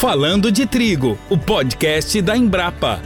Falando de Trigo, o podcast da Embrapa.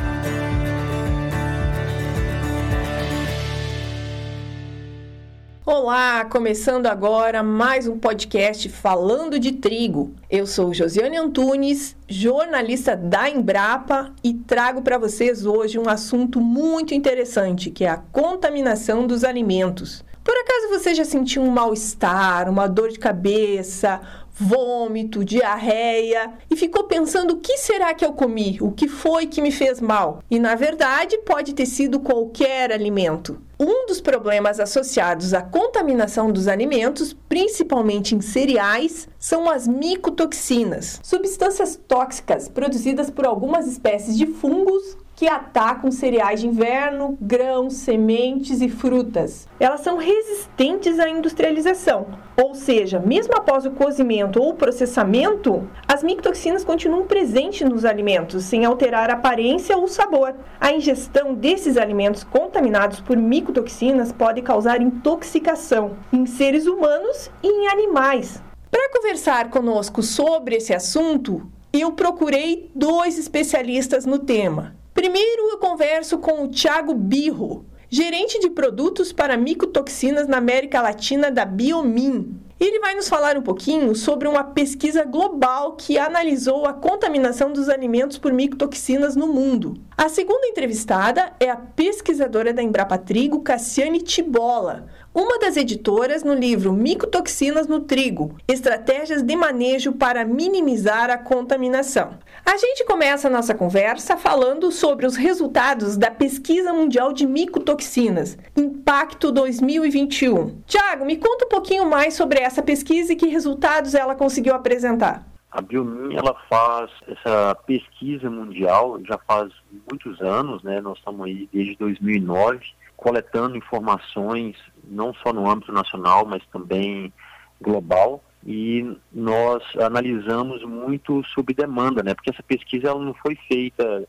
Olá, começando agora mais um podcast Falando de Trigo. Eu sou Josiane Antunes, jornalista da Embrapa e trago para vocês hoje um assunto muito interessante, que é a contaminação dos alimentos. Por acaso você já sentiu um mal-estar, uma dor de cabeça, vômito, diarreia e ficou pensando o que será que eu comi? O que foi que me fez mal? E na verdade pode ter sido qualquer alimento. Um dos problemas associados à contaminação dos alimentos, principalmente em cereais, são as micotoxinas, substâncias tóxicas produzidas por algumas espécies de fungos que atacam cereais de inverno, grãos, sementes e frutas. Elas são resistentes à industrialização, ou seja, mesmo após o cozimento ou processamento, as micotoxinas continuam presentes nos alimentos, sem alterar a aparência ou sabor. A ingestão desses alimentos contaminados por micotoxinas pode causar intoxicação em seres humanos e em animais. Para conversar conosco sobre esse assunto, eu procurei dois especialistas no tema. Primeiro eu converso com o Thiago Birro, gerente de produtos para micotoxinas na América Latina da Biomin. Ele vai nos falar um pouquinho sobre uma pesquisa global que analisou a contaminação dos alimentos por micotoxinas no mundo. A segunda entrevistada é a pesquisadora da Embrapa Trigo, Cassiane Tibola, uma das editoras no livro Micotoxinas no Trigo: Estratégias de Manejo para Minimizar a Contaminação. A gente começa a nossa conversa falando sobre os resultados da Pesquisa Mundial de Micotoxinas, Impacto 2021. Tiago, me conta um pouquinho mais sobre essa pesquisa e que resultados ela conseguiu apresentar. A Biomin ela faz essa pesquisa mundial já faz muitos anos, né? Nós estamos aí desde 2009 coletando informações não só no âmbito nacional, mas também global. E nós analisamos muito sobre demanda, né? Porque essa pesquisa ela não foi feita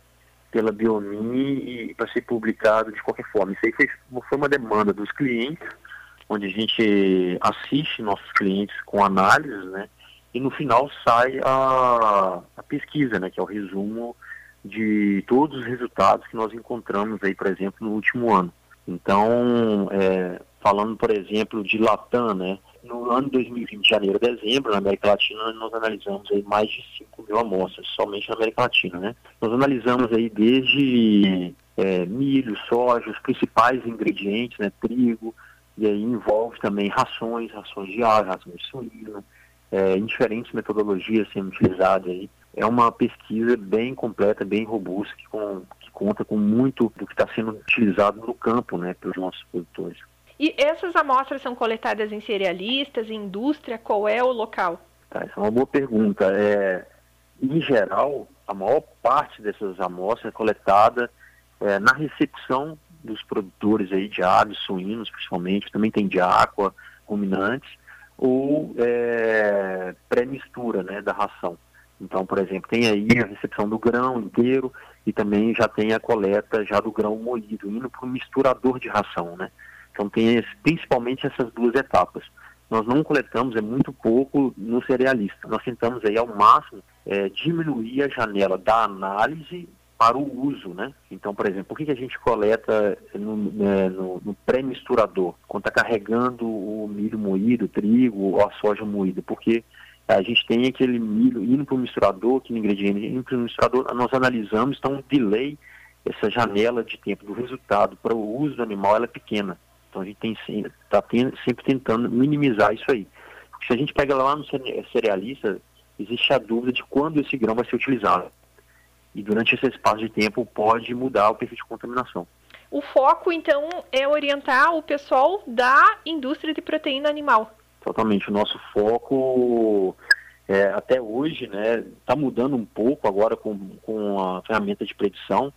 pela Biomi para ser publicado de qualquer forma. Isso aí foi, foi uma demanda dos clientes, onde a gente assiste nossos clientes com análises, né? E no final sai a, a pesquisa, né? Que é o resumo de todos os resultados que nós encontramos aí, por exemplo, no último ano. Então, é, falando, por exemplo, de Latam, né? No ano 2020, janeiro a dezembro, na América Latina, nós analisamos aí mais de 5 mil amostras, somente na América Latina, né? Nós analisamos aí desde é, milho, soja, os principais ingredientes, né? Trigo, e aí envolve também rações, rações de ar, rações de suíno, é, em diferentes metodologias sendo utilizadas aí. É uma pesquisa bem completa, bem robusta, que, com, que conta com muito do que está sendo utilizado no campo, né, pelos nossos produtores. E essas amostras são coletadas em cerealistas, em indústria? Qual é o local? Tá, essa é uma boa pergunta. É, em geral, a maior parte dessas amostras é coletada é, na recepção dos produtores aí de aves, suínos, principalmente, também tem de aqua, ruminantes, ou é, pré-mistura né, da ração. Então, por exemplo, tem aí a recepção do grão inteiro e também já tem a coleta já do grão moído, indo para o misturador de ração, né? Então tem esse, principalmente essas duas etapas. Nós não coletamos, é muito pouco no cerealista. Nós tentamos aí ao máximo é, diminuir a janela da análise para o uso, né? Então, por exemplo, por que, que a gente coleta no, né, no, no pré-misturador, quando está carregando o milho moído, o trigo ou a soja moída? Porque a gente tem aquele milho indo para o misturador, aquele ingrediente indo para o misturador, nós analisamos, então o delay, essa janela de tempo do resultado para o uso do animal, ela é pequena. Então a gente está sempre tentando minimizar isso aí. Porque se a gente pega lá no cerealista, existe a dúvida de quando esse grão vai ser utilizado. E durante esse espaço de tempo pode mudar o perfil de contaminação. O foco, então, é orientar o pessoal da indústria de proteína animal. Totalmente. O nosso foco, é, até hoje, né, está mudando um pouco agora com, com a ferramenta de predição,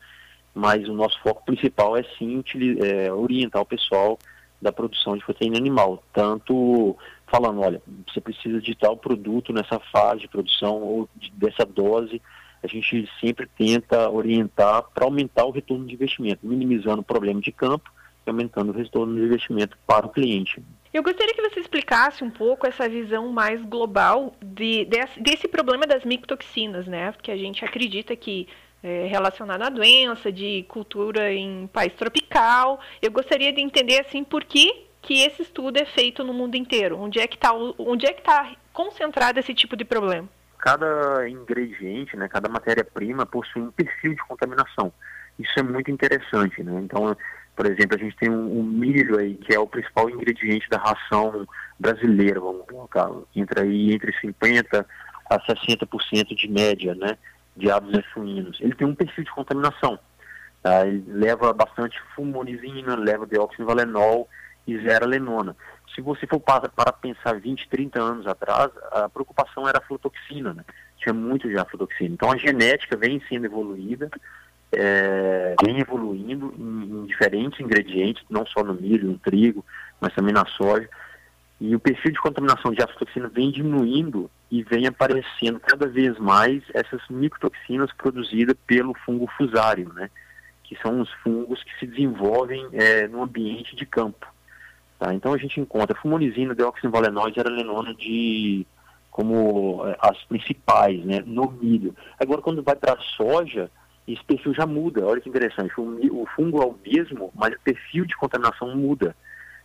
mas o nosso foco principal é sim é, orientar o pessoal da produção de proteína animal, tanto falando, olha, você precisa de tal produto nessa fase de produção ou de, dessa dose, a gente sempre tenta orientar para aumentar o retorno de investimento, minimizando o problema de campo e aumentando o retorno de investimento para o cliente. Eu gostaria que você explicasse um pouco essa visão mais global de, desse, desse problema das micotoxinas, né? Porque a gente acredita que é relacionado à doença, de cultura em país tropical. Eu gostaria de entender assim por que, que esse estudo é feito no mundo inteiro. Onde é que está onde é que está concentrado esse tipo de problema? Cada ingrediente, né, cada matéria-prima possui um perfil de contaminação. Isso é muito interessante, né? Então, por exemplo, a gente tem um, um, milho aí, que é o principal ingrediente da ração brasileira, vamos colocar, entra aí entre 50% a 60% de média, né, de aves suínos. Ele tem um perfil de contaminação. Tá? Ele leva bastante fumonizina, leva dióxido valenol e zera lenona. Se você for para, para pensar 20, 30 anos atrás, a preocupação era a aflotoxina, né? Tinha muito de aflotoxina. Então a genética vem sendo evoluída, é, vem evoluindo em, em, diferentes ingredientes, não só no milho, no trigo, mas também na soja. E o perfil de contaminação de aflatoxina vem diminuindo e vem aparecendo cada vez mais essas micotoxinas produzidas pelo fungo fusário, né? que são os fungos que se desenvolvem é, no ambiente de campo. Tá? Então a gente encontra fumonizina, deoxinvalenol e arelenona de como é, as principais né, no milho. Agora quando vai para a soja, esse perfil já muda. Olha que interessante. O, o, fungo é o mesmo, mas o perfil de contaminação muda.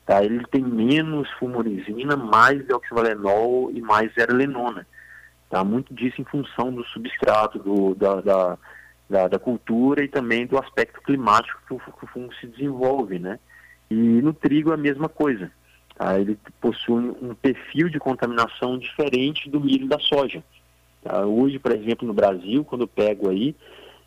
Tá? Ele tem menos fumorizina, mais deoxivalenol e mais zerolenona. Tá? Muito disso em função do substrato, do, da, da, da, da cultura e também do aspecto climático que o, que o, fungo se desenvolve. Né? E no trigo é a mesma coisa. Tá? Ele possui um perfil de contaminação diferente do milho da soja. Tá? Hoje, por exemplo, no Brasil, quando eu pego aí,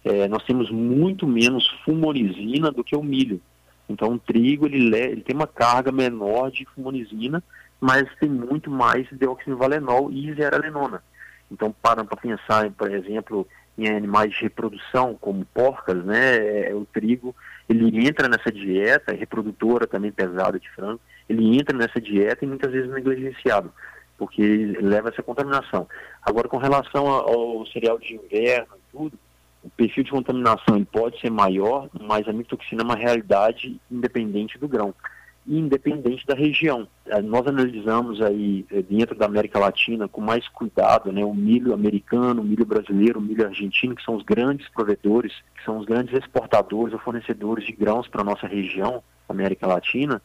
é, nós temos muito menos fumorizina do que o milho. Então o trigo ele, ele tem uma carga menor de fumonizina, mas tem muito mais deoxinivalenol e zeralenona. Então para pensar, por exemplo, em animais de reprodução, como porcas, né, é, o trigo, ele entra nessa dieta, reprodutora também pesada de frango, ele entra nessa dieta e muitas vezes negligenciado, porque leva essa contaminação. Agora, com relação ao cereal de inverno e tudo, o perfil de contaminação pode ser maior, mas a micotoxina é uma realidade independente do grão independente da região. Eh, nós analisamos aí eh, dentro da América Latina com mais cuidado, né, o milho americano, o milho brasileiro, o milho argentino, que são os grandes provedores, que são os grandes exportadores ou fornecedores de grãos para a nossa região, América Latina,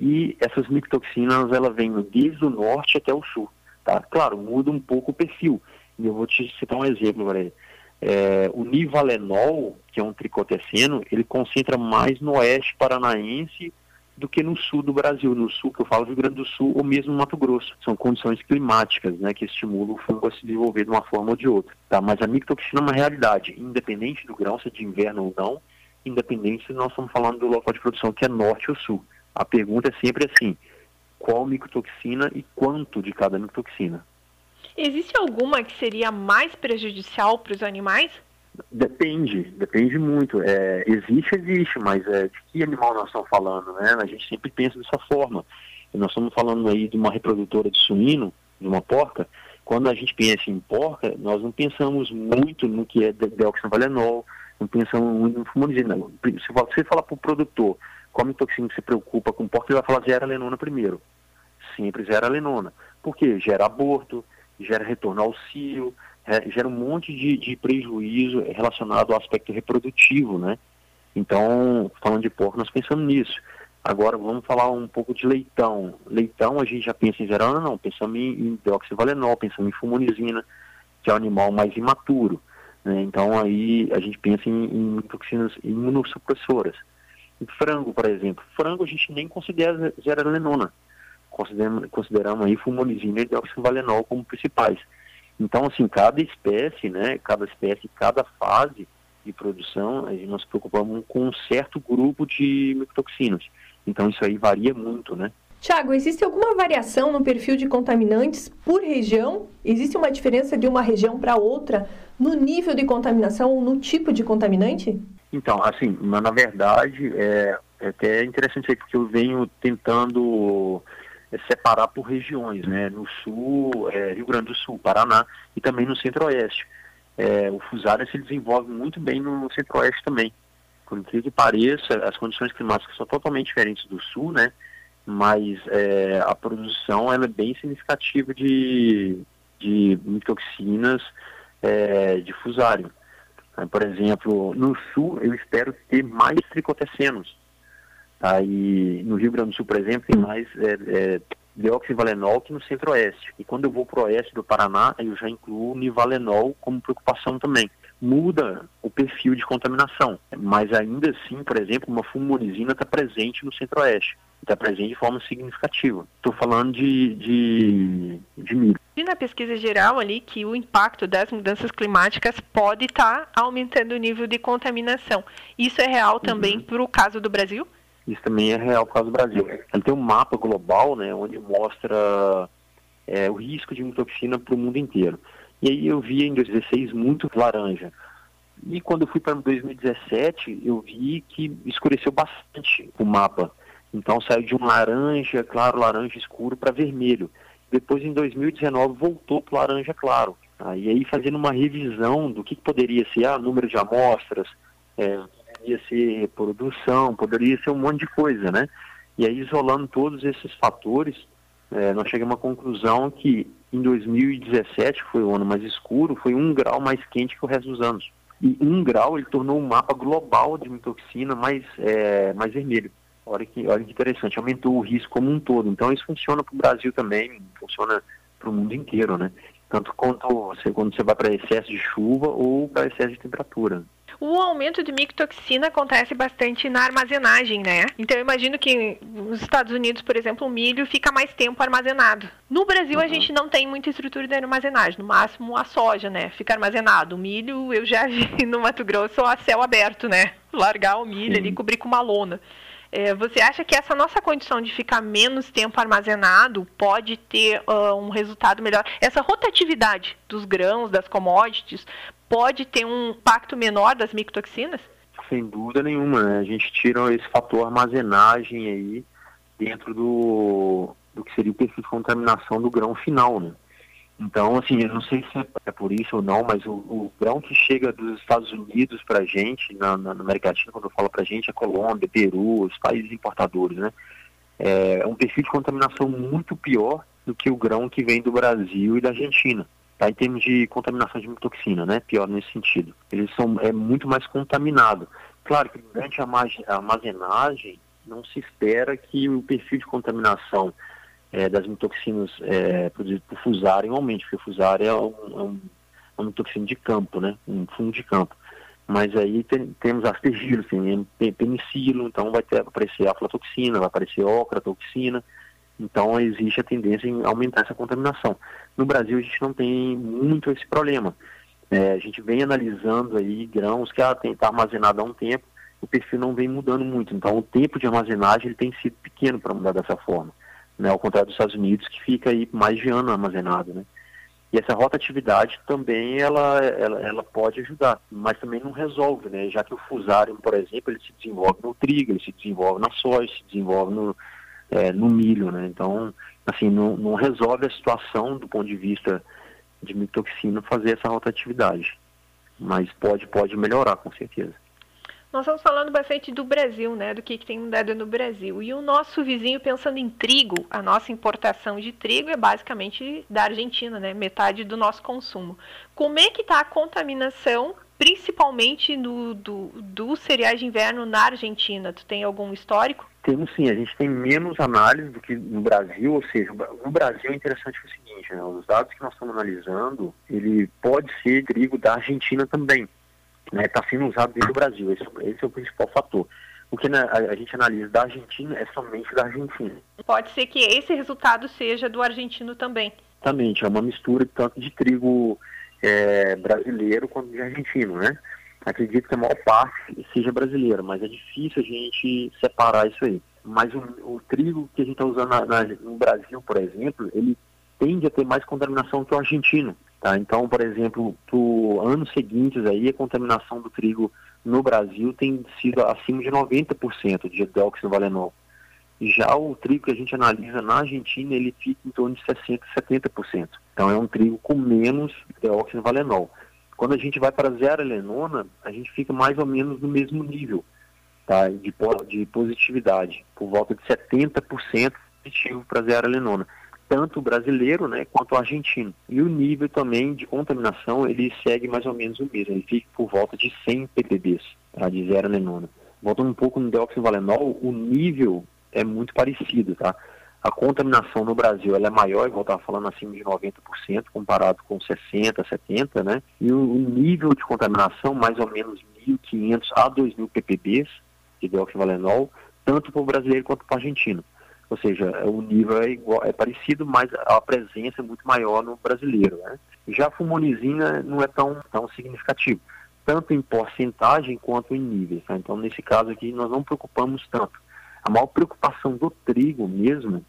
e essas micotoxinas, ela vêm desde o norte até o sul, tá? Claro, muda um pouco o perfil, e eu vou te citar um exemplo, Maria. É, o nivalenol, que é um tricoteceno, ele concentra mais no oeste paranaense do que no sul do Brasil, no sul que eu falo Rio Grande do Sul ou mesmo Mato Grosso. São condições climáticas né, que estimulam o fungo a se desenvolver de uma forma ou de outra. Tá? Mas a micotoxina é uma realidade, independente do grão, se é de inverno ou não, independente se nós estamos falando do local de produção que é norte ou sul. A pergunta é sempre assim, qual micotoxina e quanto de cada micotoxina? Existe alguma que seria mais prejudicial para os animais? Depende, depende muito. É, existe, existe, mas é, de que animal nós estamos falando, né? A gente sempre pensa dessa forma. Nós estamos falando aí de uma reprodutora de suíno, de uma porca. Quando a gente pensa em porca, nós não pensamos muito no que é deoxinovalenol, não pensamos muito no fumonizina. Se você falar para o produtor qual que se preocupa com porca, ele vai falar zero lenona primeiro. Sempre zero lenona. Por quê? Gera aborto, gera retorno ao cio, é, gera um monte de, de, prejuízo relacionado ao aspecto reprodutivo, né? Então, falando de porco, nós pensamos nisso. Agora vamos falar um pouco de leitão. Leitão a gente já pensa em geral, não, pensamos em, em deoxivalenol, pensamos em fumonizina, que é o animal mais imaturo. Né? Então aí a gente pensa em, em toxinas imunossupressoras. Frango, por exemplo. Frango a gente nem considera zeralenona consideramos, consideramos aí fumonizina e deoxivalenol como principais. Então, assim, cada espécie, né, cada espécie, cada fase de produção, nós nos preocupamos com um certo grupo de micotoxinas. Então, isso aí varia muito, né? Tiago, existe alguma variação no perfil de contaminantes por região? Existe uma diferença de uma região para outra no nível de contaminação ou no tipo de contaminante? Então, assim, na verdade, é, é até interessante aí, porque eu venho tentando separar por regiões, né? No sul, é, Rio Grande do Sul, Paraná e também no centro-oeste. É, o fusário se desenvolve muito bem no centro-oeste também. Por incrível que pareça, as condições climáticas são totalmente diferentes do sul, né? mas é, a produção ela é bem significativa de, de mitoxinas é, de fusário. Por exemplo, no sul eu espero ter mais tricotecenos. Aí no Rio Grande do Sul, por exemplo, tem mais é, é, deoxivalenol que no centro-oeste. E quando eu vou para o oeste do Paraná, eu já incluo nivalenol como preocupação também. Muda o perfil de contaminação, mas ainda assim, por exemplo, uma fumorizina está presente no centro-oeste está presente de forma significativa. Estou falando de, de, de milho. E na pesquisa geral ali que o impacto das mudanças climáticas pode estar tá aumentando o nível de contaminação. Isso é real também uhum. para o caso do Brasil? Isso também é real para o Brasil. Ele tem um mapa global, né, onde mostra é, o risco de mitoxina para o mundo inteiro. E aí eu vi em 2016 muito laranja. E quando eu fui para 2017, eu vi que escureceu bastante o mapa. Então saiu de um laranja, claro, laranja escuro para vermelho. Depois em 2019 voltou para laranja claro. E aí fazendo uma revisão do que, que poderia ser ah, número de amostras, é, poderia ser produção, poderia ser um monte de coisa, né? E aí isolando todos esses fatores, é, nós chegamos à conclusão que em 2017, que foi o ano mais escuro, foi um grau mais quente que o resto dos anos. E um grau ele tornou um mapa global de mitoxina mais, é, mais vermelho. Olha que, olha que interessante, aumentou o risco como um todo. Então isso funciona para o Brasil também, funciona para o mundo inteiro, né? Tanto quanto você, quando você vai para excesso de chuva ou para excesso de temperatura. O aumento de micotoxina acontece bastante na armazenagem, né? Então eu imagino que nos Estados Unidos, por exemplo, o milho fica mais tempo armazenado. No Brasil uhum. a gente não tem muita estrutura de armazenagem, no máximo a soja, né? Fica armazenado. O milho eu já vi no Mato Grosso a céu aberto, né? Largar o milho Sim. ali, cobrir com uma lona. É, você acha que essa nossa condição de ficar menos tempo armazenado pode ter uh, um resultado melhor? Essa rotatividade dos grãos, das commodities, pode ter um impacto menor das micotoxinas? Sem dúvida nenhuma. Né? A gente tira esse fator armazenagem aí dentro do, do que seria o perfil de contaminação do grão final, né? Então, assim, eu não sei se é por isso ou não, mas o, o grão que chega dos Estados Unidos para a gente, na, na, América Latina, quando eu falo para a gente, é Colômbia, Peru, os países importadores, né? É um perfil de contaminação muito pior do que o grão que vem do Brasil e da Argentina, tá? em termos de contaminação de micotoxina, né? Pior nesse sentido. Eles são é muito mais contaminado. Claro que durante a armazenagem não se espera que o perfil de contaminação é, das mitoxinas é, produzidas por fusário aumente, porque fusário é, um, é um, uma mitoxina de campo, né? um fundo de campo. Mas aí tem, temos aspergilo, tem penicilo, então vai ter, aparecer aflatoxina, vai aparecer ocratoxina, então existe a tendência em aumentar essa contaminação. No Brasil a gente não tem muito esse problema. É, a gente vem analisando aí grãos que está ah, armazenado há um tempo, o perfil não vem mudando muito, então o tempo de armazenagem ele tem sido pequeno para mudar dessa forma né, ao contrário dos Estados Unidos, que fica aí mais de ano armazenado, né. E essa rotatividade também ela, ela, ela, pode ajudar, mas também não resolve, né? Já que o fusário, por exemplo, ele se desenvolve no trigo, ele se desenvolve na soja, se desenvolve no, é, no milho, né? Então, assim, não, não resolve a situação do ponto de vista de mitoxina fazer essa rotatividade. Mas pode, pode melhorar, com certeza. Nós estamos falando bastante do Brasil, né? Do que, que tem mudado no Brasil. E o nosso vizinho, pensando em trigo, a nossa importação de trigo é basicamente da Argentina, né? Metade do nosso consumo. Como é que está a contaminação, principalmente no, do, do cereais de inverno na Argentina? Tu tem algum histórico? Temos sim, a gente tem menos análise do que no Brasil, ou seja, no Brasil é interessante o seguinte, né, os dados que nós estamos analisando, ele pode ser trigo da Argentina também está né, tá sendo usado dentro do Brasil. Esse, esse é o principal fator. O que a, a, gente analisa da Argentina é somente da Argentina. Pode ser que esse resultado seja do argentino também. Exatamente, é uma mistura tanto de trigo é, brasileiro quanto de argentino, né? Acredito que a maior parte seja brasileira, mas é difícil a gente separar isso aí. Mas o, o trigo que a gente está usando na, na, no Brasil, por exemplo, ele tende a ter mais contaminação que o argentino. Tá? Então, por exemplo, para anos seguintes aí, a contaminação do trigo no Brasil tem sido acima de 90% de deoxinovalenol. Já o trigo que a gente analisa na Argentina, ele fica em torno de 60%, 70%. Então é um trigo com menos deoxinovalenol. Quando a gente vai para zero elenona, a gente fica mais ou menos no mesmo nível. tá, de, de positividade, por volta de 70% positivo para zearalenona tanto o brasileiro né, quanto o argentino. E o nível também de contaminação, ele segue mais ou menos o mesmo, ele fica por volta de 100 ppbs, tá, de zero alenona. Voltando um pouco no deoxyvalenol, o nível é muito parecido, tá? A contaminação no Brasil ela é maior, igual eu estava falando, acima de 90%, comparado com 60%, 70%, né? E o, o nível de contaminação, mais ou menos 1.500 a 2.000 ppbs de deoxyvalenol, tanto para o brasileiro quanto para o argentino. Ou seja, o nível é, igual, é parecido, mas a presença é muito maior no brasileiro. Né? Já a fumonizina não é tão, tão significativo, tanto em porcentagem quanto em níveis. Tá? Então, nesse caso aqui, nós não preocupamos tanto. A maior preocupação do trigo mesmo,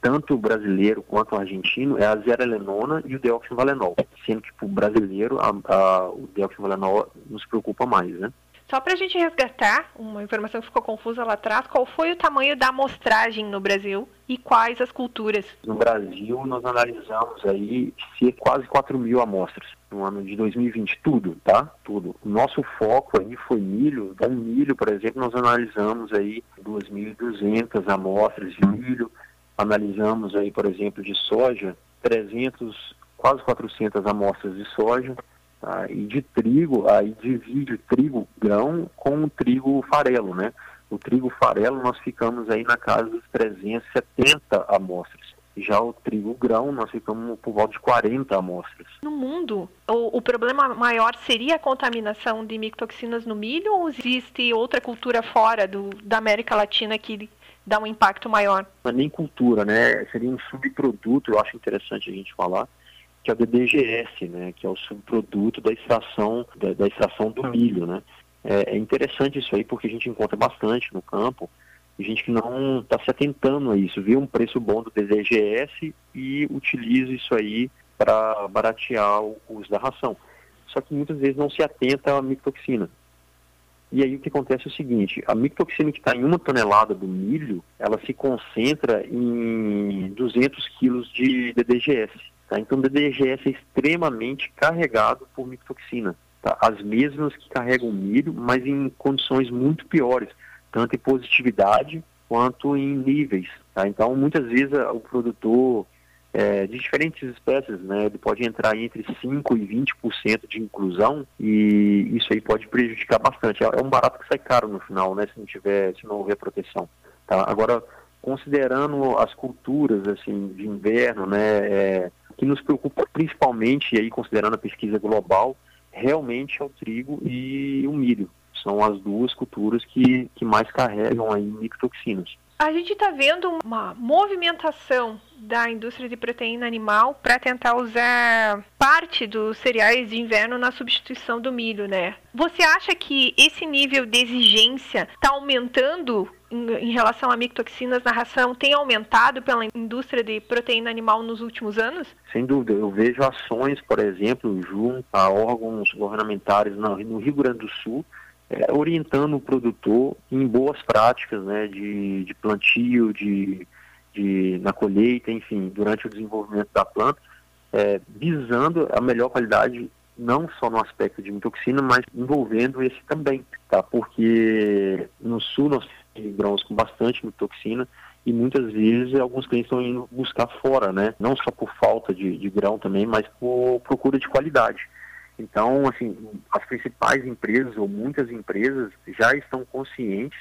tanto o brasileiro quanto o argentino, é a zearalenona e o deoxyvalenol, sendo que para o brasileiro a, a, o deoxyvalenol nos preocupa mais, né? Só para a gente resgatar uma informação que ficou confusa lá atrás, qual foi o tamanho da amostragem no Brasil e quais as culturas? No Brasil, nós analisamos aí ser quase 4 mil amostras no ano de 2020, tudo, tá? Tudo. O nosso foco aí foi milho, então milho, por exemplo, nós analisamos aí 2.200 amostras de milho, analisamos aí, por exemplo, de soja, 300, quase 400 amostras de soja, Tá? E de trigo, aí divide o trigo grão com o trigo farelo, né? O trigo farelo nós ficamos aí na casa dos 370 amostras. Já o trigo grão, nós ficamos por volta de 40 amostras. No mundo, o, o, problema maior seria a contaminação de micotoxinas no milho ou existe outra cultura fora do, da América Latina que dá um impacto maior? Não é nem cultura, né? Seria um subproduto, eu acho interessante a gente falar, que é o DDGS, né, que é o subproduto da extração, da, da extração do milho. Né. É, é, interessante isso aí porque a gente encontra bastante no campo, gente que não está se atentando a isso, vê um preço bom do DDGS e utiliza isso aí para baratear o uso da ração. Só que muitas vezes não se atenta à micotoxina. E aí o que acontece é o seguinte, a micotoxina que está em uma tonelada do milho, ela se concentra em 200 quilos de DDGS. Tá? Então, o DDGS é extremamente carregado por micotoxina. Tá? As mesmas que carregam milho, mas em condições muito piores, tanto em positividade quanto em níveis. Tá? Então, muitas vezes o produtor é, de diferentes espécies, né, ele pode entrar entre 5% e 20% de inclusão e isso aí pode prejudicar bastante. É, é um barato que sai caro no final, né, se não tiver, se não houver proteção. Tá? Agora, considerando as culturas assim de inverno, né, é, que nos preocupa principalmente, e aí considerando a pesquisa global, realmente é o trigo e o milho. São as duas culturas que, que mais carregam aí micotoxinas. A gente está vendo uma movimentação da indústria de proteína animal para tentar usar parte dos cereais de inverno na substituição do milho, né? Você acha que esse nível de exigência está aumentando em, relação a micotoxinas na ração tem aumentado pela indústria de proteína animal nos últimos anos? Sem dúvida. Eu vejo ações, por exemplo, junto a órgãos governamentais no Rio Grande do Sul, é, orientando o produtor em boas práticas né, de, de plantio, de, de, na colheita, enfim, durante o desenvolvimento da planta, é, visando a melhor qualidade não só no aspecto de mitoxina, mas envolvendo esse também, tá? Porque no sul nós temos grãos com bastante mitoxina e muitas vezes alguns clientes estão indo buscar fora, né? Não só por falta de, de grão também, mas por procura de qualidade. Então, assim, as principais empresas ou muitas empresas já estão conscientes,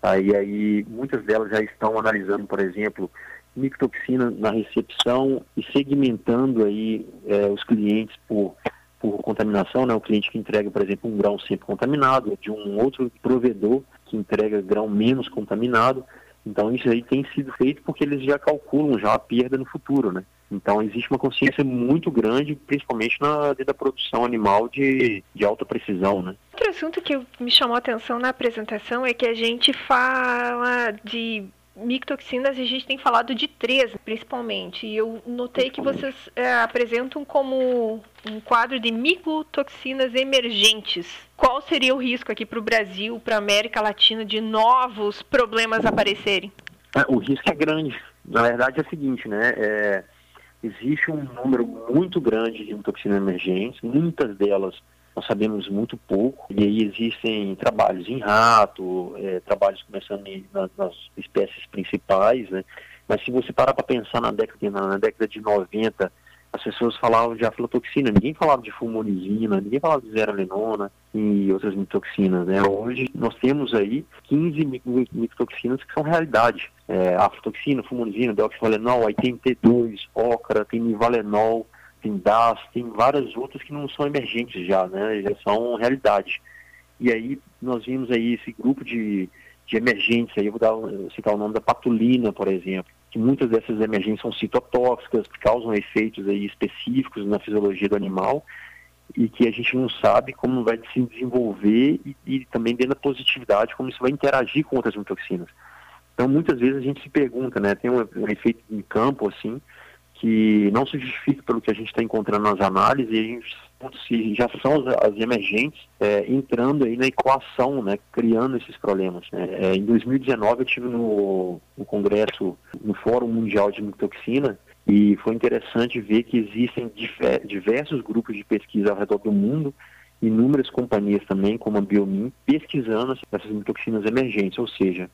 tá? e aí muitas delas já estão analisando, por exemplo, micotoxina na recepção e segmentando aí é, os clientes por, por contaminação, né? O cliente que entrega, por exemplo, um grão sempre contaminado, de um outro provedor que entrega grão menos contaminado. Então isso aí tem sido feito porque eles já calculam já a perda no futuro, né? Então, existe uma consciência muito grande, principalmente na da produção animal de, de alta precisão, né? Outro assunto que me chamou a atenção na apresentação é que a gente fala de micotoxinas e a gente tem falado de três, principalmente. E eu notei que vocês é, apresentam como um quadro de micotoxinas emergentes. Qual seria o risco aqui para o Brasil, para a América Latina, de novos problemas aparecerem? É, o risco é grande. Na verdade é o seguinte, né? É, existe um número muito grande de toxinas emergentes, muitas delas nós sabemos muito pouco, e aí existem trabalhos em rato, é, trabalhos começando em, nas, nas, espécies principais, né? Mas se você parar para pensar na década, na, na década de 90, as pessoas falavam de aflatoxina, ninguém falava de fumorizina, ninguém falava de zeralenona e outras mitoxinas, né? Hoje nós temos aí 15 mitoxinas que são realidade. É, aflatoxina, fumorizina, deoxyvalenol, aí tem T2, ocra, tem nivalenol, tem DAS, tem várias outras que não são emergentes já, né? Já são realidade. E aí nós vimos aí esse grupo de, de emergentes, aí eu vou dar, citar o nome da patulina, por exemplo, que muitas dessas emergências são citotóxicas, que causam efeitos aí específicos na fisiologia do animal e que a gente não sabe como vai se desenvolver e, e também dentro da positividade, como isso vai interagir com outras mitoxinas. Então, muitas vezes a gente se pergunta, né, tem um, um efeito em campo, assim, que não se justifica pelo que a gente está encontrando nas análises, e a gente se já são as, as emergentes é, entrando aí na equação, né, criando esses problemas. Né. É, em 2019 eu tive no, no congresso, no Fórum Mundial de Mitoxina, e foi interessante ver que existem diversos grupos de pesquisa ao redor do mundo, inúmeras companhias também, como a Biomin, pesquisando essas mitoxinas emergentes, ou seja,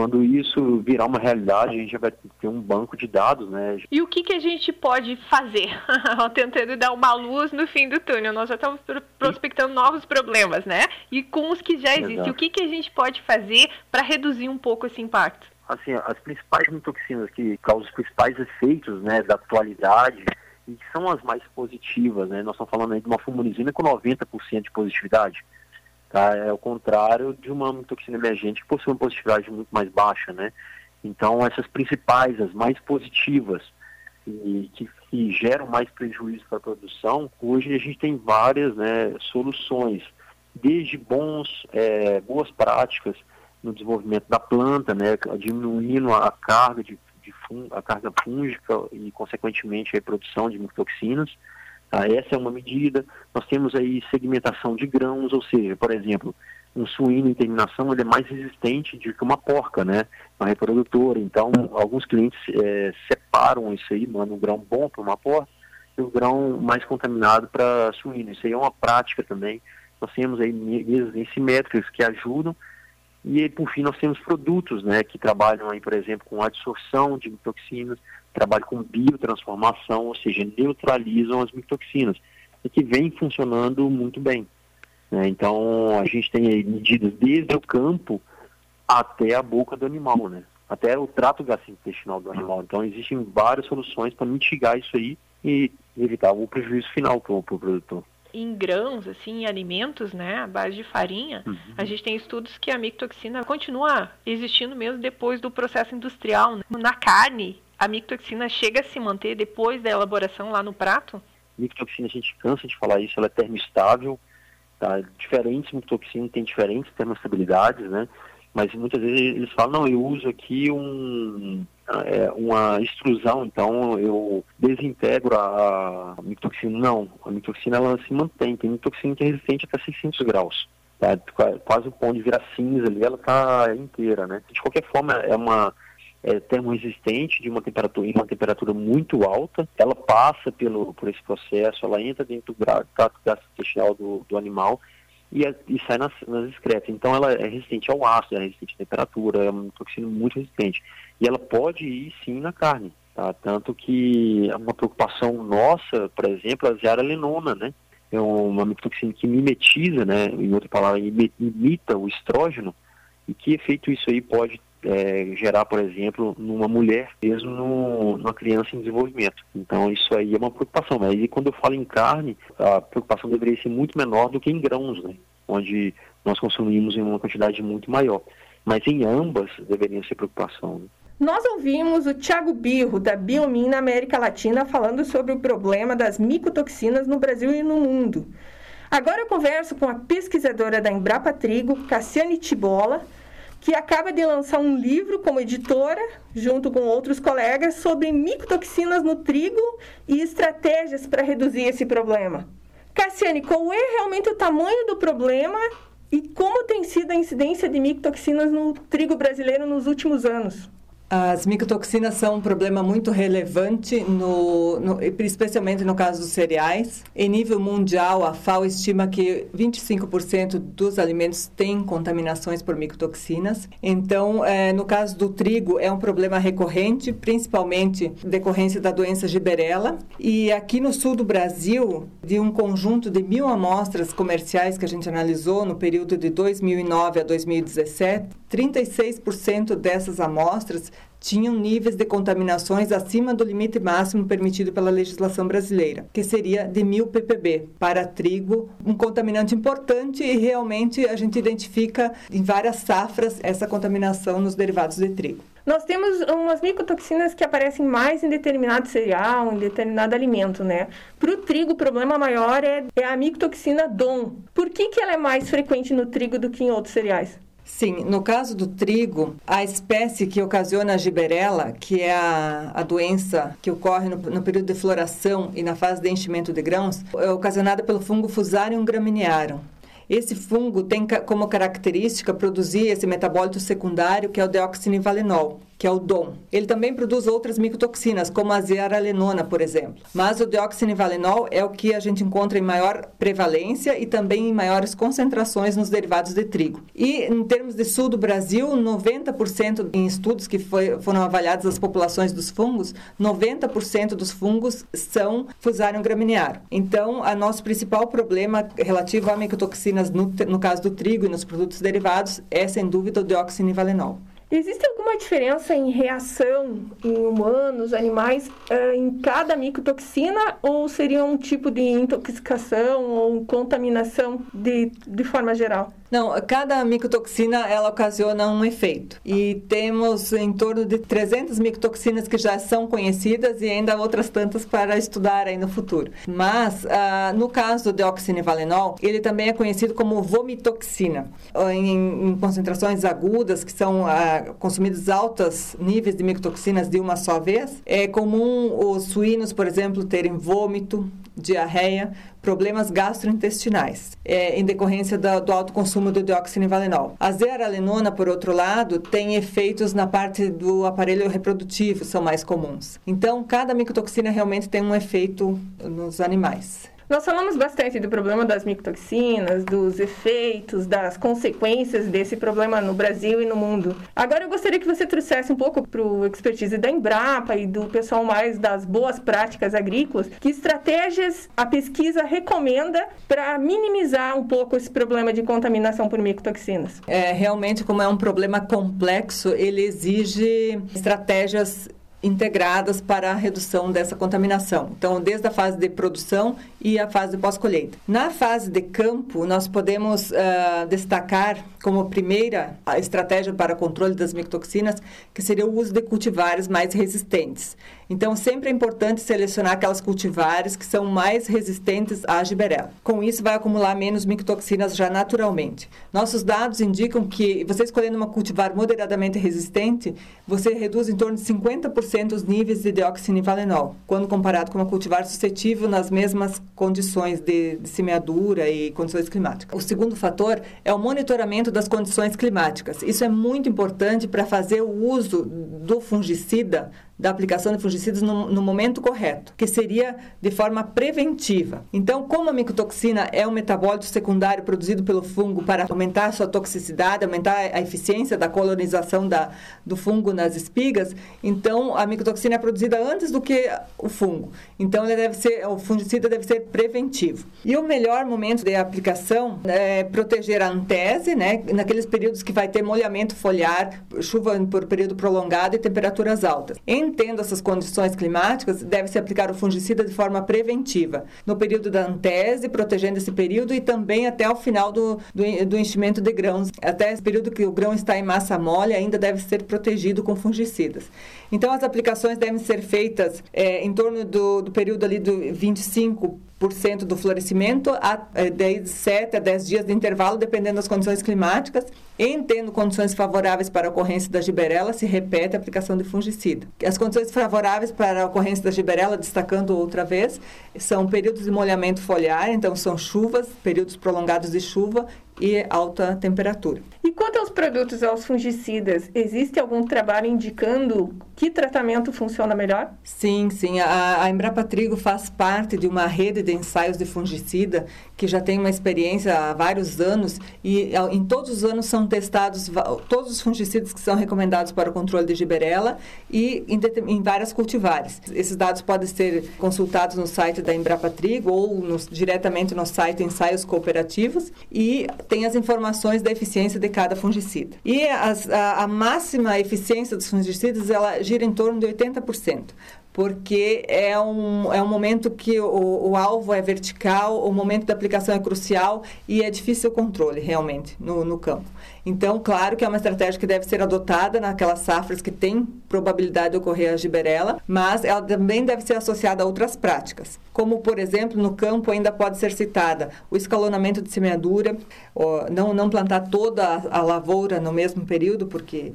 quando isso virar uma realidade, a gente já vai ter um banco de dados, né? E o que, que a gente pode fazer? Tentando dar uma luz no fim do túnel. Nós já estamos prospectando novos problemas, né? E com os que já existem, Exato. o que, que a gente pode fazer para reduzir um pouco esse impacto? Assim, as principais mitoxinas que causam os principais efeitos né, da atualidade e que são as mais positivas, né? Nós estamos falando aí de uma fumonizina com 90% de positividade Tá? É o contrário de uma toxina emergente que possui uma positividade muito mais baixa, né? Então, essas principais, as mais positivas, e que, que geram mais prejuízo para a produção, hoje a gente tem várias né, soluções, desde bons, é, boas práticas no desenvolvimento da planta, né, diminuindo a carga de, de fun, a carga fúngica e, consequentemente, a produção de micotoxinas, Tá? Essa é uma medida. Nós temos aí segmentação de grãos, ou seja, por exemplo, um suíno em terminação ele é mais resistente do que uma porca, né? Uma reprodutora. Então, alguns clientes é, separam isso aí, mandam um grão bom para uma porca e o grão mais contaminado para suíno. Isso aí é uma prática também. Nós temos aí mesas ensimétricas que ajudam e por fim nós temos produtos, né, que trabalham aí, por exemplo, com adsorção de toxinas, trabalham com biotransformação, ou seja, neutralizam as mitoxinas, e que vem funcionando muito bem. Né? Então, a gente tem aí medidas desde o campo até a boca do animal, né? até o trato gastrointestinal do animal. Então, existem várias soluções para mitigar isso aí e evitar o prejuízo final para o pro produtor em grãos, assim, em alimentos, né, à base de farinha, uhum. a gente tem estudos que a micotoxina continua existindo mesmo depois do processo industrial. Né? Na carne, a micotoxina chega a se manter depois da elaboração lá no prato? Micotoxina, a gente cansa de falar isso, ela é termoestável, tá? Diferentes micotoxinas têm diferentes termostabilidades, né? Mas muitas vezes eles falam, não, eu uso aqui um, é, uma extrusão, então eu desintegro a, a. Não, a micotoxina ela se mantém, tem micotoxina que é resistente até 600 graus. Tá? Quase o ponto de virar cinza ali, ela está inteira, né? De qualquer forma, é uma é, termoresistente de uma temperatura em uma temperatura muito alta, ela passa pelo por esse processo, ela entra dentro do trato gastrointestinal do, do animal e, e sai nas, nas excretas. Então ela é resistente ao ácido, é resistente à temperatura, é uma toxina muito resistente. E ela pode ir sim na carne, tá? Tanto que é uma preocupação nossa, por exemplo, a zearalenona, né? É uma mitoxina que mimetiza, né? Em outra palavra, imita o estrógeno. E que efeito isso aí pode é, gerar, por exemplo, numa mulher, mesmo no, numa criança em desenvolvimento. Então, isso aí é uma preocupação. Mas aí, quando eu falo em carne, a preocupação deveria ser muito menor do que em grãos, né? onde nós consumimos em uma quantidade muito maior. Mas em ambas deveria ser preocupação. Né? Nós ouvimos o Thiago Birro, da Biomin na América Latina, falando sobre o problema das micotoxinas no Brasil e no mundo. Agora eu converso com a pesquisadora da Embrapa Trigo, Cassiane Tibola, que acaba de lançar um livro como editora, junto com outros colegas, sobre micotoxinas no trigo e estratégias para reduzir esse problema. Cassiane, qual é realmente o tamanho do problema e como tem sido a incidência de micotoxinas no trigo brasileiro nos últimos anos? As micotoxinas são um problema muito relevante, no, no, especialmente no caso dos cereais. Em nível mundial, a FAO estima que 25% dos alimentos têm contaminações por micotoxinas. Então, é, no caso do trigo, é um problema recorrente, principalmente decorrência da doença giberela. E aqui no sul do Brasil, de um conjunto de mil amostras comerciais que a gente analisou no período de 2009 a 2017, 36% dessas amostras tinham níveis de contaminações acima do limite máximo permitido pela legislação brasileira, que seria de 1000 ppb para trigo, um contaminante importante e realmente a gente identifica em várias safras essa contaminação nos derivados de trigo. Nós temos umas micotoxinas que aparecem mais em determinado cereal, em determinado alimento, né? Para o trigo, o problema maior é, é a micotoxina DOM. Por que, que ela é mais frequente no trigo do que em outros cereais? Sim, no caso do trigo, a espécie que ocasiona a giberela, que é a, a doença que ocorre no, no, período de floração e na fase de enchimento de grãos, é ocasionada pelo fungo Fusarium graminearum. Esse fungo tem como característica produzir esse metabólito secundário que é o deoxinivalenol que é o DOM. Ele também produz outras micotoxinas, como a zearalenona, por exemplo. Mas o deoxinivalenol é o que a gente encontra em maior prevalência e também em maiores concentrações nos derivados de trigo. E em termos de sul do Brasil, 90% em estudos que foi, foram avaliados as populações dos fungos, 90% dos fungos são Fusarium graminearum. Então, a nosso principal problema relativo a micotoxinas no, no caso do trigo e nos produtos derivados é, sem dúvida, o deoxinivalenol. Existe alguma diferença em reação em humanos, animais, eh, em cada micotoxina ou seria um tipo de intoxicação ou contaminação de, de forma geral? Não, cada micotoxina ela ocasiona um efeito. E temos em torno de 300 micotoxinas que já são conhecidas e ainda outras tantas para estudar aí no futuro. Mas, ah, no caso do deoxinivalenol, ele também é conhecido como vomitoxina. Em, em concentrações agudas, que são ah, consumidos altos níveis de micotoxinas de uma só vez, é comum os suínos, por exemplo, terem vômito, diarreia, problemas gastrointestinais, é, em decorrência do, do alto consumo do deoxinivalenol. A zearalenona, por outro lado, tem efeitos na parte do aparelho reprodutivo, são mais comuns. Então, cada micotoxina realmente tem um efeito nos animais. Nós falamos bastante do problema das micotoxinas, dos efeitos, das consequências desse problema no Brasil e no mundo. Agora eu gostaria que você trouxesse um pouco para o expertise da Embrapa e do pessoal mais das boas práticas agrícolas, que estratégias a pesquisa recomenda para minimizar um pouco esse problema de contaminação por micotoxinas. É, realmente, como é um problema complexo, ele exige estratégias integradas para a redução dessa contaminação. Então, desde a fase de produção e a fase de pós-colheita. Na fase de campo, nós podemos uh, destacar como primeira estratégia para controle das micotoxinas, que seria o uso de cultivares mais resistentes. Então, sempre é importante selecionar aquelas cultivares que são mais resistentes à giberela. Com isso, vai acumular menos micotoxinas já naturalmente. Nossos dados indicam que você escolhendo uma cultivar moderadamente resistente, você reduz em torno de 50% os níveis de deoxinivalenol, quando comparado com uma cultivar suscetível nas mesmas condições de, de semeadura e condições climáticas. O segundo fator é o monitoramento das condições climáticas. Isso é muito importante para fazer o uso do fungicida da aplicação de fungicidas no, no, momento correto, que seria de forma preventiva. Então, como a micotoxina é um metabólito secundário produzido pelo fungo para aumentar a sua toxicidade, aumentar a eficiência da colonização da, do fungo nas espigas, então a micotoxina é produzida antes do que o fungo. Então, ele deve ser, o fungicida deve ser preventivo. E o melhor momento de aplicação é proteger a antese, né, naqueles períodos que vai ter molhamento foliar, chuva por período prolongado e temperaturas altas. Em Entendo essas condições climáticas, deve-se aplicar o fungicida de forma preventiva, no período da antese, protegendo esse período e também até o final do, do, do enchimento de grãos. Até esse período que o grão está em massa mole, ainda deve ser protegido com fungicidas. Então, as aplicações devem ser feitas é, em torno do, do período ali do 25 do florescimento a é, 7 a 10 dias de intervalo, dependendo das condições climáticas. Em tendo condições favoráveis para a ocorrência da giberela, se repete a aplicação de fungicida. As condições favoráveis para a ocorrência da giberela, destacando outra vez, são períodos de molhamento foliar, então são chuvas, períodos prolongados de chuva e alta temperatura. E quanto aos produtos, aos fungicidas, existe algum trabalho indicando que tratamento funciona melhor? Sim, sim. A, a Embrapa Trigo faz parte de uma rede de ensaios de fungicida que já tem uma experiência há vários anos e em todos os anos são testados todos os fungicidas que são recomendados para o controle de giberela e em, em várias cultivares. Esses dados podem ser consultados no site da Embrapa Trigo ou no, diretamente no site Ensaios Cooperativos e tem as informações da eficiência de cada fungicida. E as, a, a máxima eficiência dos fungicidas ela gira em torno de 80% porque é um, é um momento que o, o, alvo é vertical, o momento da aplicação é crucial e é difícil o controle realmente no, no campo. Então, claro que é uma estratégia que deve ser adotada naquelas safras que têm probabilidade de ocorrer a giberela, mas ela também deve ser associada a outras práticas, como, por exemplo, no campo ainda pode ser citada o escalonamento de semeadura, não, não plantar toda a, lavoura no mesmo período, porque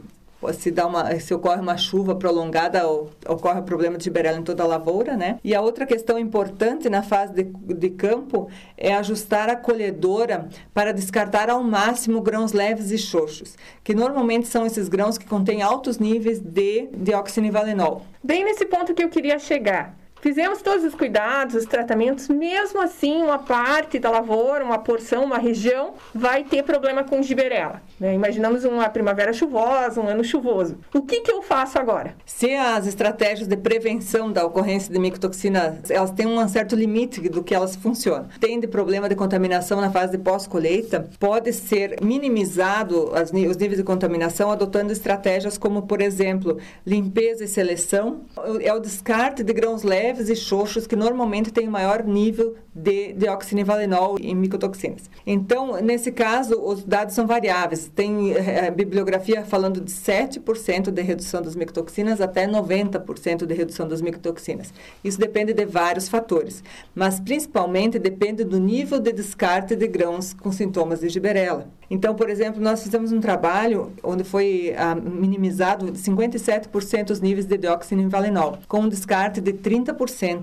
se, dá uma, se ocorre uma chuva prolongada, ocorre o problema de giberela em toda a lavoura, né? E a outra questão importante na fase de, de campo é ajustar a colhedora para descartar ao máximo grãos leves e xoxos, que normalmente são esses grãos que contêm altos níveis de dioxinivalenol. Bem nesse ponto que eu queria chegar. Fizemos todos os cuidados, os tratamentos, mesmo assim, uma parte da lavoura, uma porção, uma região, vai ter problema com giberela. Né? Imaginamos uma primavera chuvosa, um ano chuvoso. O que, que eu faço agora? Se as estratégias de prevenção da ocorrência de micotoxina, elas têm um certo limite do que elas funcionam. Tem de problema de contaminação na fase de pós-colheita, pode ser minimizado as, os níveis de contaminação adotando estratégias como, por exemplo, limpeza e seleção, é o descarte de grãos leves leves e xoxos que normalmente têm maior nível de deoxinivalenol e micotoxinas. Então, nesse caso, os dados são variáveis. Tem é, bibliografia falando de 7% de redução das micotoxinas até 90% de redução das micotoxinas. Isso depende de vários fatores, mas principalmente depende do nível de descarte de grãos com sintomas de giberela. Então, por exemplo, nós fizemos um trabalho onde foi ah, minimizado 57% os níveis de deoxinivalenol, com um descarte de 30%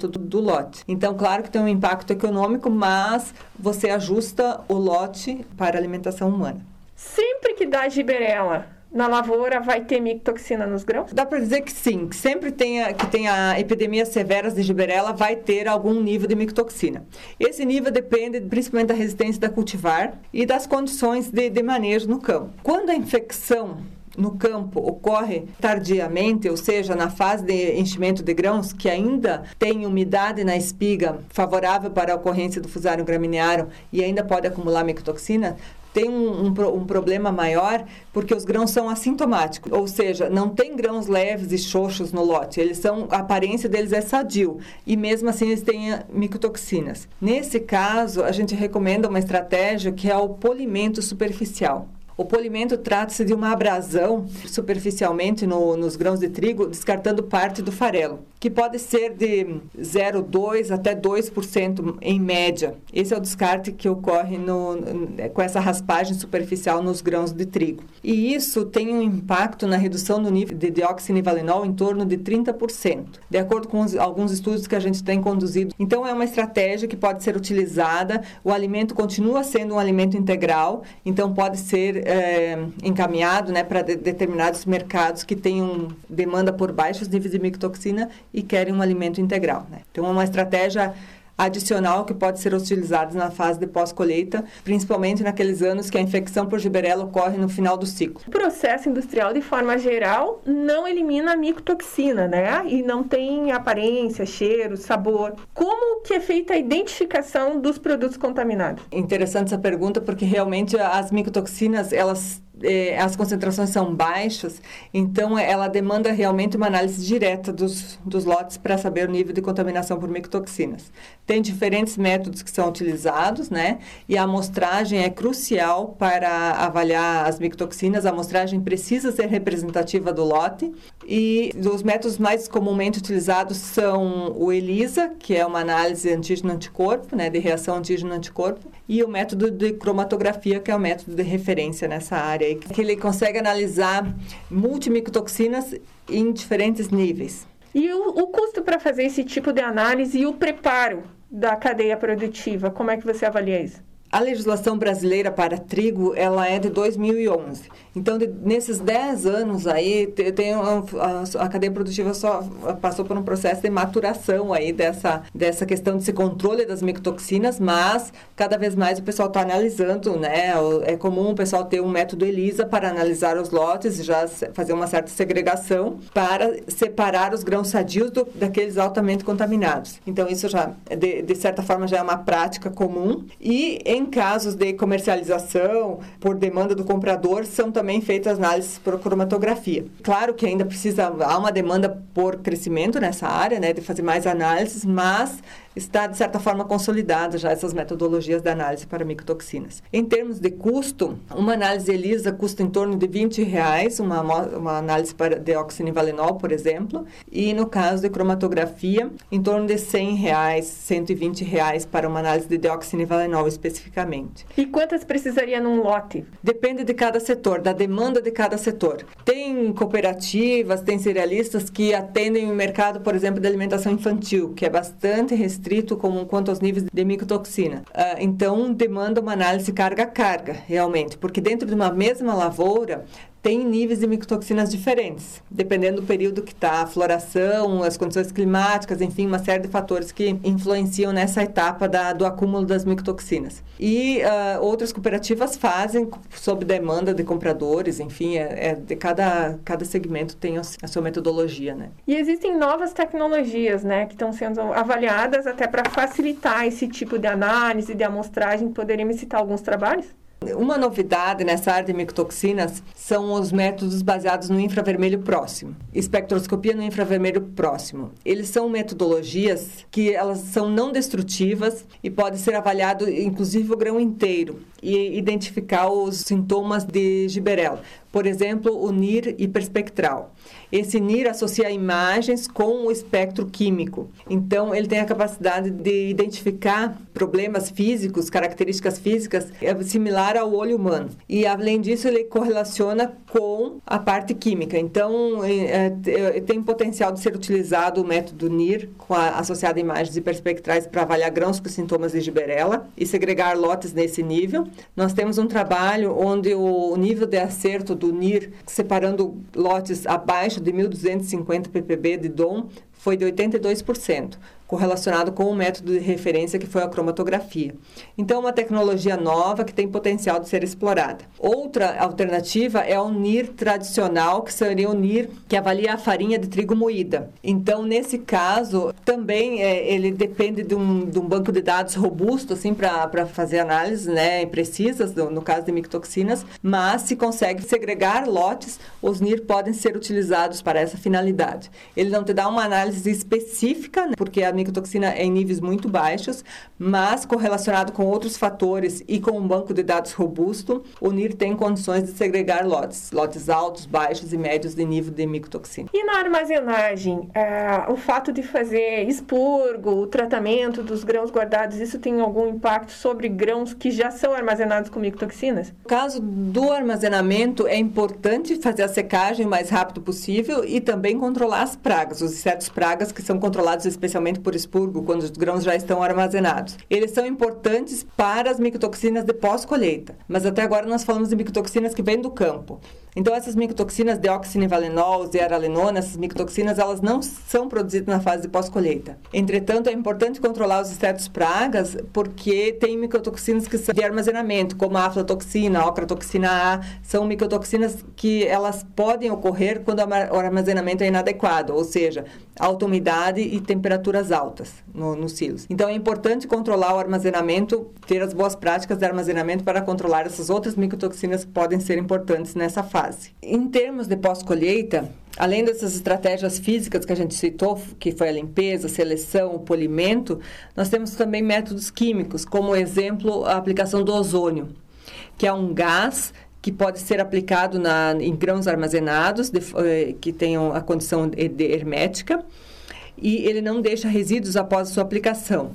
do, do lote. Então, claro que tem um impacto econômico, mas você ajusta o lote para alimentação humana. Sempre que dá giberela, na lavoura vai ter micotoxina nos grãos? Dá para dizer que sim, que sempre tenha, que tenha epidemias severas de giberela vai ter algum nível de micotoxina. Esse nível depende principalmente da resistência da cultivar e das condições de, de manejo no campo. Quando a infecção no campo ocorre tardiamente, ou seja, na fase de enchimento de grãos, que ainda tem umidade na espiga favorável para a ocorrência do fusário gramineário e ainda pode acumular micotoxina, tem um, um, um, problema maior porque os grãos são assintomáticos, ou seja, não tem grãos leves e xoxos no lote. Eles são, a aparência deles é sadio e mesmo assim eles têm micotoxinas. Nesse caso, a gente recomenda uma estratégia que é o polimento superficial. O polimento trata-se de uma abrasão superficialmente no, nos grãos de trigo, descartando parte do farelo, que pode ser de 0,2% até 2% em média. Esse é o descarte que ocorre no, com essa raspagem superficial nos grãos de trigo. E isso tem um impacto na redução do nível de dioxinivalenol em torno de 30%, de acordo com os, alguns estudos que a gente tem conduzido. Então, é uma estratégia que pode ser utilizada. O alimento continua sendo um alimento integral, então pode ser é, encaminhado né, para de, determinados mercados que tenham demanda por baixos níveis de micotoxina e querem um alimento integral. Né? Então, é uma estratégia adicional que pode ser utilizada na fase de pós-colheita, principalmente naqueles anos que a infecção por giberela ocorre no final do ciclo. O processo industrial, de forma geral, não elimina a micotoxina, né? E não tem aparência, cheiro, sabor. Como que é feita a identificação dos produtos contaminados? Interessante essa pergunta, porque realmente as micotoxinas, elas é, as concentrações são baixas, então ela demanda realmente uma análise direta dos, dos lotes para saber o nível de contaminação por micotoxinas. Tem diferentes métodos que são utilizados, né? E a amostragem é crucial para avaliar as micotoxinas. A amostragem precisa ser representativa do lote. E os métodos mais comumente utilizados são o ELISA, que é uma análise antígeno-anticorpo, né? De reação antígeno-anticorpo, e o método de cromatografia, que é o método de referência nessa área que ele consegue analisar multimicotoxinas em diferentes níveis. E o, o custo para fazer esse tipo de análise e o preparo da cadeia produtiva, como é que você avalia isso? A legislação brasileira para trigo, ela é de 2011. Então, de, nesses 10 anos aí, tem, a, a, cadeia produtiva só passou por um processo de maturação aí dessa, dessa questão desse controle das micotoxinas, mas cada vez mais o pessoal está analisando, né? É comum o pessoal ter um método ELISA para analisar os lotes e já fazer uma certa segregação para separar os grãos sadios do, daqueles altamente contaminados. Então, isso já, de, de certa forma, já é uma prática comum. E em casos de comercialização por demanda do comprador, são também também feitas análises por cromatografia. Claro que ainda precisa, há uma demanda por crescimento nessa área, né, de fazer mais análises, mas está, de certa forma, consolidada já essas metodologias de análise para micotoxinas. Em termos de custo, uma análise ELISA custa em torno de 20 reais, uma, uma análise para deoxinivalenol, por exemplo, e no caso de cromatografia, em torno de 100 reais, 120 reais para uma análise de deoxinivalenol especificamente. E quantas precisaria num lote? Depende de cada setor, da demanda de cada setor. Tem cooperativas, tem cerealistas que atendem o mercado, por exemplo, de alimentação infantil, que é bastante restrito restrito como, quanto aos níveis de micotoxina. Uh, então, demanda uma análise carga a carga, realmente, porque dentro de uma mesma lavoura, tem níveis de micotoxinas diferentes, dependendo do período que está, a floração, as condições climáticas, enfim, uma série de fatores que influenciam nessa etapa da, do acúmulo das micotoxinas. E uh, outras cooperativas fazem sob demanda de compradores, enfim, é, é, de cada, cada segmento tem a sua metodologia, né? E existem novas tecnologias, né, que estão sendo avaliadas até para facilitar esse tipo de análise, de amostragem. Poderia me citar alguns trabalhos? Uma novidade nessa área de micotoxinas são os métodos baseados no infravermelho próximo, espectroscopia no infravermelho próximo. Eles são metodologias que elas são não destrutivas e pode ser avaliado inclusive o grão inteiro e identificar os sintomas de giberela. Por exemplo, o NIR hiperespectral. Esse NIR associa imagens com o espectro químico. Então, ele tem a capacidade de identificar problemas físicos, características físicas, é similar ao olho humano. E, além disso, ele correlaciona com a parte química. Então, é, é, tem potencial de ser utilizado o método NIR, com a, associado a imagens hiperespectrais, para avaliar grãos com sintomas de giberela e segregar lotes nesse nível. Nós temos um trabalho onde o nível de acerto do NIR, separando lotes abaixo de 1.250 ppb de DOM, foi de 82% correlacionado com o método de referência que foi a cromatografia. Então, uma tecnologia nova que tem potencial de ser explorada. Outra alternativa é o NIR tradicional, que seria o NIR que avalia a farinha de trigo moída. Então, nesse caso, também é, ele depende de um, de um, banco de dados robusto, assim, para fazer análises né, precisas, no, no caso de micotoxinas, mas se consegue segregar lotes, os NIR podem ser utilizados para essa finalidade. Ele não te dá uma análise específica, né, porque a micotoxina em níveis muito baixos, mas correlacionado com outros fatores e com um banco de dados robusto, o NIR tem condições de segregar lotes, lotes altos, baixos e médios de nível de micotoxina. E na armazenagem, é, o fato de fazer expurgo, o tratamento dos grãos guardados, isso tem algum impacto sobre grãos que já são armazenados com micotoxinas? No caso do armazenamento, é importante fazer a secagem o mais rápido possível e também controlar as pragas, os insetos pragas que são controlados especialmente por expurgo quando os grãos já estão armazenados. Eles são importantes para as micotoxinas de pós-colheita, mas até agora nós falamos de micotoxinas que vêm do campo. Então, essas micotoxinas, deoxinivalenol, zearalenona, essas micotoxinas, elas não são produzidas na fase de pós-colheita. Entretanto, é importante controlar os insetos pragas, porque tem micotoxinas que são de armazenamento, como a aflatoxina, a ocratoxina A, são micotoxinas que elas podem ocorrer quando o armazenamento é inadequado, ou seja, alta umidade e temperaturas altas no, nos silos. Então, é importante controlar o armazenamento, ter as boas práticas de armazenamento para controlar essas outras micotoxinas que podem ser importantes nessa fase. Em termos de pós-colheita, além dessas estratégias físicas que a gente citou, que foi a limpeza, a seleção, o polimento, nós temos também métodos químicos, como exemplo a aplicação do ozônio, que é um gás que pode ser aplicado na, em grãos armazenados, de, eh, que tenham a condição hermética, e ele não deixa resíduos após a sua aplicação.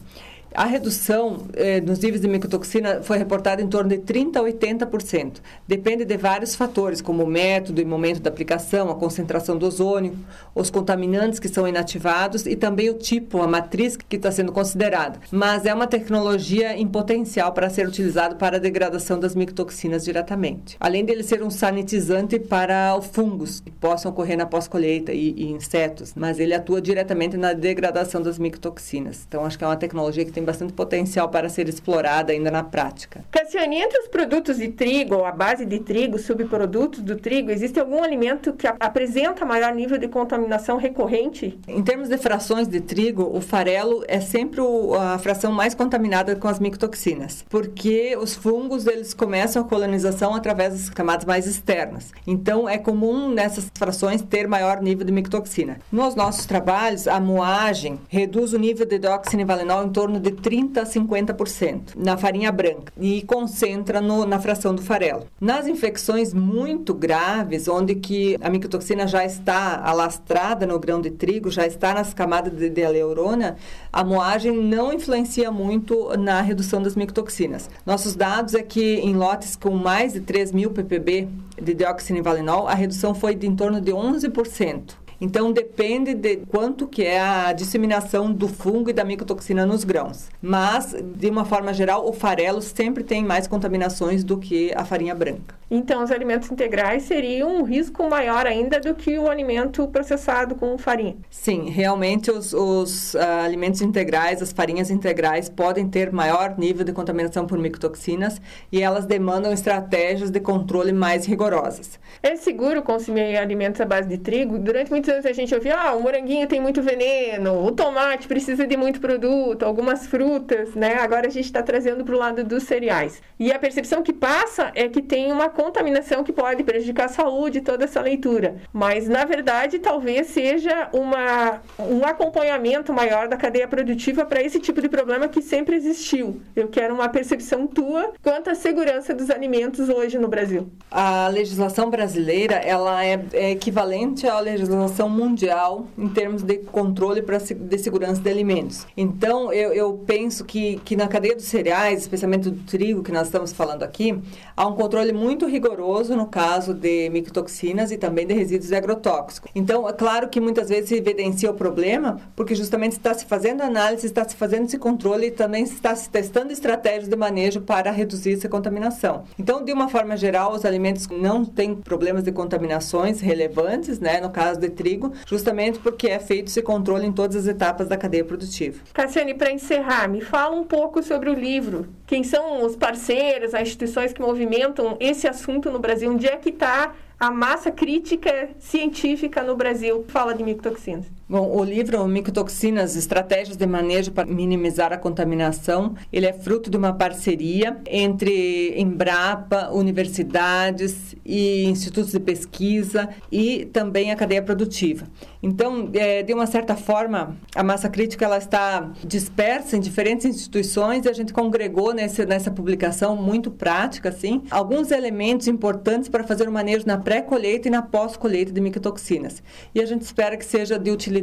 A redução eh, nos níveis de micotoxina foi reportada em torno de 30% a 80%. Depende de vários fatores, como o método e momento da aplicação, a concentração do ozônio, os contaminantes que são inativados e também o tipo, a matriz que está sendo considerada. Mas é uma tecnologia em potencial para ser utilizado para a degradação das micotoxinas diretamente. Além dele ser um sanitizante para fungos que possam ocorrer na pós-colheita e, e insetos, mas ele atua diretamente na degradação das micotoxinas. Então, acho que é uma tecnologia que tem bastante potencial para ser explorada ainda na prática. Cassiane, entre os produtos de trigo, ou a base de trigo, subprodutos do trigo, existe algum alimento que apresenta maior nível de contaminação recorrente? Em termos de frações de trigo, o farelo é sempre a fração mais contaminada com as micotoxinas, porque os fungos eles começam a colonização através das camadas mais externas. Então, é comum nessas frações ter maior nível de micotoxina. Nos nossos trabalhos, a moagem reduz o nível de deoxinivalenol em torno de 30 a 50% na farinha branca e concentra no, na fração do farelo. Nas infecções muito graves, onde que a micotoxina já está alastrada no grão de trigo, já está nas camadas de, de aleurona, a moagem não influencia muito na redução das micotoxinas. Nossos dados é que em lotes com mais de 3 mil ppb de deoxinivalenol, a redução foi de em torno de 11%. Então depende de quanto que é a disseminação do fungo e da micotoxina nos grãos. Mas, de uma forma geral, o farelo sempre tem mais contaminações do que a farinha branca. Então, os alimentos integrais seriam um risco maior ainda do que o alimento processado com farinha? Sim, realmente os, os uh, alimentos integrais, as farinhas integrais, podem ter maior nível de contaminação por micotoxinas e elas demandam estratégias de controle mais rigorosas. É seguro consumir alimentos à base de trigo? Durante muito muitos anos a gente ouvia, ah, o moranguinho tem muito veneno, o tomate precisa de muito produto, algumas frutas, né? Agora a gente está trazendo para o lado dos cereais. E a percepção que passa é que tem uma contaminação que pode prejudicar a saúde, toda essa leitura. Mas, na verdade, talvez seja uma, um acompanhamento maior da cadeia produtiva para esse tipo de problema que sempre existiu. Eu quero uma percepção tua quanto à segurança dos alimentos hoje no Brasil. A legislação brasileira, ela é, é equivalente à legislação Mundial em termos de controle pra, de segurança de alimentos. Então, eu, eu penso que, que na cadeia dos cereais, especialmente do trigo que nós estamos falando aqui, há um controle muito rigoroso no caso de micotoxinas e também de resíduos agrotóxicos. Então, é claro que muitas vezes se evidencia o problema, porque justamente está se fazendo análise, está se fazendo esse controle e também está se testando estratégias de manejo para reduzir essa contaminação. Então, de uma forma geral, os alimentos não têm problemas de contaminações relevantes, né? No caso de trigo, justamente porque é feito esse controle em todas as etapas da cadeia produtiva. Cassiane, para encerrar, me fala um pouco sobre o livro. Quem são os parceiros, as instituições que movimentam esse assunto no Brasil? Onde é que está a massa crítica científica no Brasil fala de micotoxinas? Bom, o livro Micotoxinas, Estratégias de Manejo para Minimizar a Contaminação, ele é fruto de uma parceria entre Embrapa, universidades e institutos de pesquisa e também a cadeia produtiva. Então, é, de uma certa forma, a massa crítica ela está dispersa em diferentes instituições e a gente congregou nesse, nessa publicação muito prática, assim, alguns elementos importantes para fazer o manejo na pré-colheita e na pós-colheita de micotoxinas. E a gente espera que seja de utilidade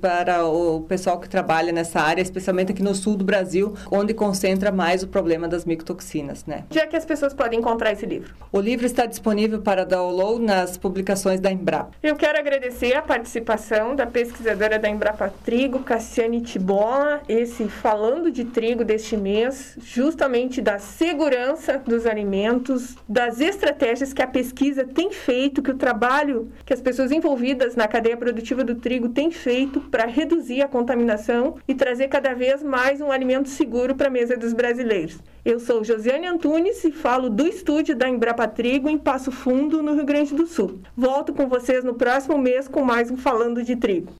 para o pessoal que trabalha nessa área, especialmente aqui no sul do Brasil, onde concentra mais o problema das micotoxinas, né? Onde é que as pessoas podem encontrar esse livro? O livro está disponível para download nas publicações da Embrapa. Eu quero agradecer a participação da pesquisadora da Embrapa Trigo, Cassiane Tibola, esse falando de trigo deste mês, justamente da segurança dos alimentos, das estratégias que a pesquisa tem feito, que o trabalho que as pessoas envolvidas na cadeia produtiva do trigo têm feito para reduzir a contaminação e trazer cada vez mais um alimento seguro para a mesa dos brasileiros. Eu sou Josiane Antunes e falo do estúdio da Embrapa Trigo em Passo Fundo, no Rio Grande do Sul. Volto com vocês no próximo mês com mais um Falando de Trigo.